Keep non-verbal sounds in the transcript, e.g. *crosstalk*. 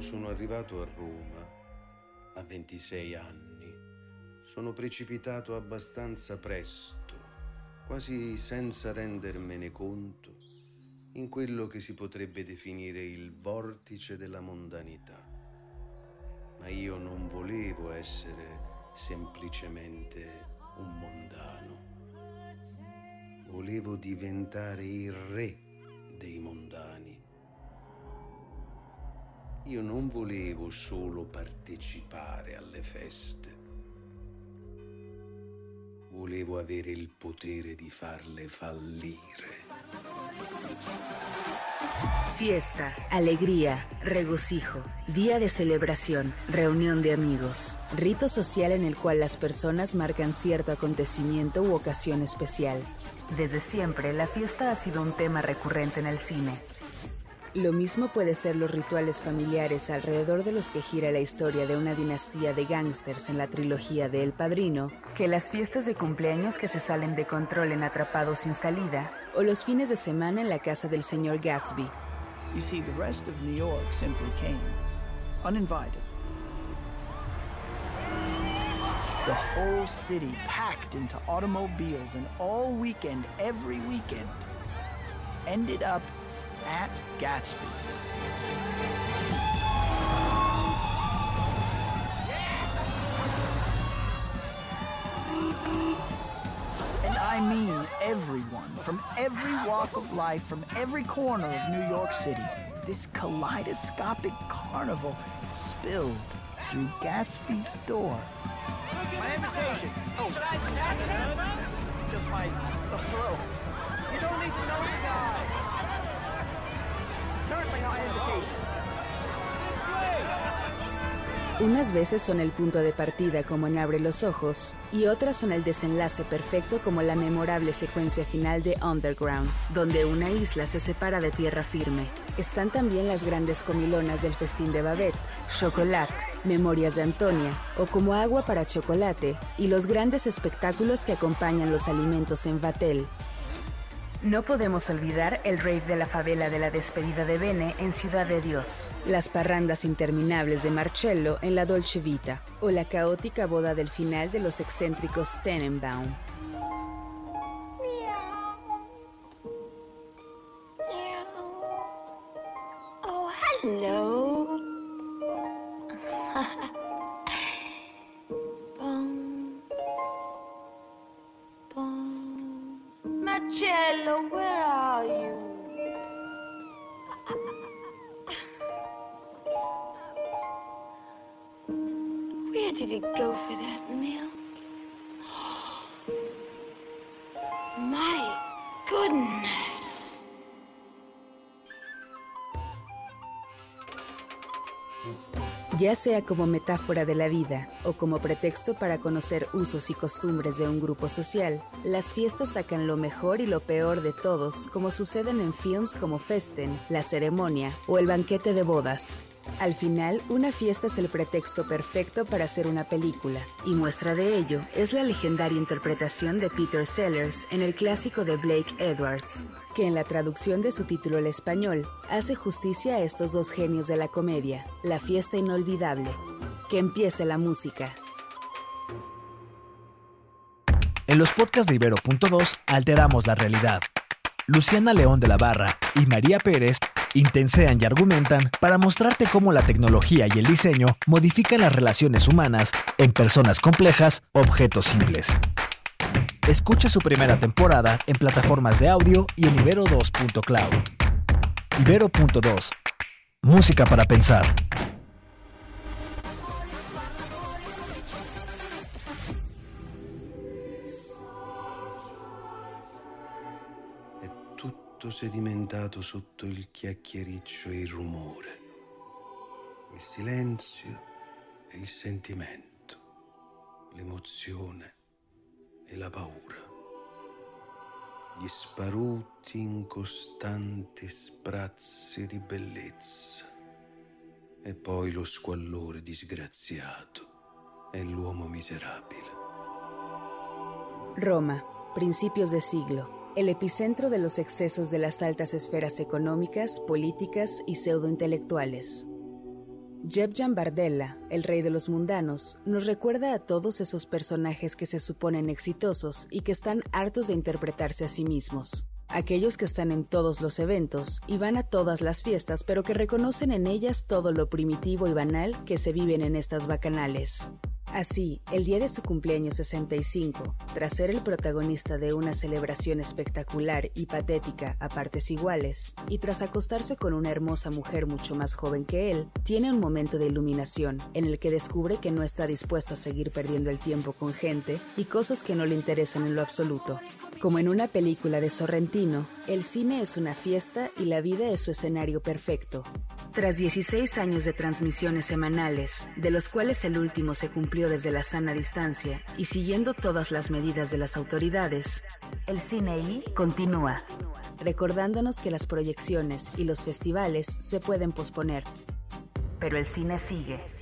sono arrivato a Roma, a 26 anni, sono precipitato abbastanza presto, quasi senza rendermene conto, in quello che si potrebbe definire il vortice della mondanità. Ma io non volevo essere semplicemente un mondano. Volevo diventare il re Io non volevo solo partecipare alle feste. Volevo avere il potere di farle fallire. Fiesta, alegría, regocijo, día de celebración, reunión de amigos, rito social en el cual las personas marcan cierto acontecimiento u ocasión especial. Desde siempre, la fiesta ha sido un tema recurrente en el cine. Lo mismo puede ser los rituales familiares alrededor de los que gira la historia de una dinastía de gángsters en la trilogía de El Padrino, que las fiestas de cumpleaños que se salen de control en Atrapados sin salida, o los fines de semana en la casa del señor Gatsby. You see, the rest of New York simply came, uninvited. The whole city packed into automobiles, and all weekend, every weekend, ended up at Gatsby's. And I mean everyone from every walk of life, from every corner of New York City. This kaleidoscopic carnival spilled through Gatsby's door. My invitation. Oh, just my the. You don't need to know the guy. Unas veces son el punto de partida como en Abre los Ojos y otras son el desenlace perfecto como la memorable secuencia final de Underground, donde una isla se separa de tierra firme. Están también las grandes comilonas del festín de Babette, Chocolat, Memorias de Antonia o como agua para chocolate y los grandes espectáculos que acompañan los alimentos en Vatel, no podemos olvidar el rave de la favela de la despedida de Bene en Ciudad de Dios, las parrandas interminables de Marcello en la Dolce Vita o la caótica boda del final de los excéntricos Tenenbaum. Oh. *laughs* Marcello, where are you? Where did he go for that meal? *gasps* My goodness. Ya sea como metáfora de la vida o como pretexto para conocer usos y costumbres de un grupo social, las fiestas sacan lo mejor y lo peor de todos, como suceden en films como Festen, La Ceremonia o El Banquete de Bodas. Al final, una fiesta es el pretexto perfecto para hacer una película, y muestra de ello es la legendaria interpretación de Peter Sellers en el clásico de Blake Edwards, que en la traducción de su título al español hace justicia a estos dos genios de la comedia, La fiesta inolvidable. Que empiece la música. En los podcasts de Ibero.2 alteramos la realidad. Luciana León de la Barra y María Pérez intensean y argumentan para mostrarte cómo la tecnología y el diseño modifican las relaciones humanas en personas complejas, objetos simples. Escucha su primera temporada en plataformas de audio y en ibero2.cloud. Ibero.2. Música para pensar. Tutto sedimentato sotto il chiacchiericcio e il rumore, il silenzio e il sentimento, l'emozione e la paura, gli sparuti incostanti sprazzi di bellezza. E poi lo squallore disgraziato e l'uomo miserabile. Roma, principios de siglo, el epicentro de los excesos de las altas esferas económicas, políticas y pseudointelectuales. Jeb Jan Bardella, el rey de los mundanos, nos recuerda a todos esos personajes que se suponen exitosos y que están hartos de interpretarse a sí mismos. Aquellos que están en todos los eventos y van a todas las fiestas, pero que reconocen en ellas todo lo primitivo y banal que se viven en estas bacanales. Así, el día de su cumpleaños 65, tras ser el protagonista de una celebración espectacular y patética a partes iguales, y tras acostarse con una hermosa mujer mucho más joven que él, tiene un momento de iluminación en el que descubre que no está dispuesto a seguir perdiendo el tiempo con gente y cosas que no le interesan en lo absoluto. Como en una película de Sorrentino, el cine es una fiesta y la vida es su escenario perfecto. Tras 16 años de transmisiones semanales, de los cuales el último se cumplió desde la sana distancia y siguiendo todas las medidas de las autoridades, el cine I continúa, recordándonos que las proyecciones y los festivales se pueden posponer, pero el cine sigue.